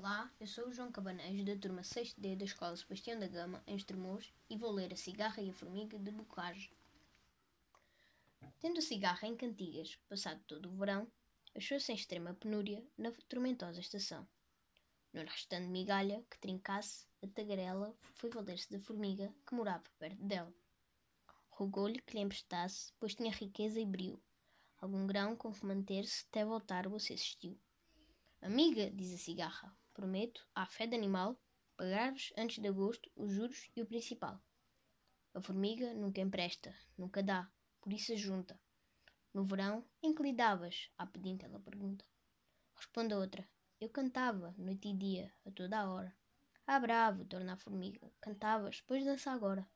Olá, eu sou o João Cabanejo, da turma 6D da Escola Sebastião da Gama, em Estremoz, e vou ler A Cigarra e a Formiga de Bocage. Tendo a cigarra em cantigas, passado todo o verão, achou-se em extrema penúria na tormentosa estação. No restante migalha que trincasse, a tagarela foi valer-se da formiga que morava perto dela. Rogou-lhe que lhe emprestasse, pois tinha riqueza e brio, algum grão com que manter-se até voltar o seu estio. Amiga, diz a cigarra, prometo, à fé de animal, pagar-vos antes de agosto os juros e o principal. A formiga nunca empresta, nunca dá, por isso junta. No verão, em que lhe davas? À pedinte ela pergunta. Responde a outra, eu cantava, noite e dia, a toda a hora. Ah, bravo, torna a formiga, cantavas, pois dança agora.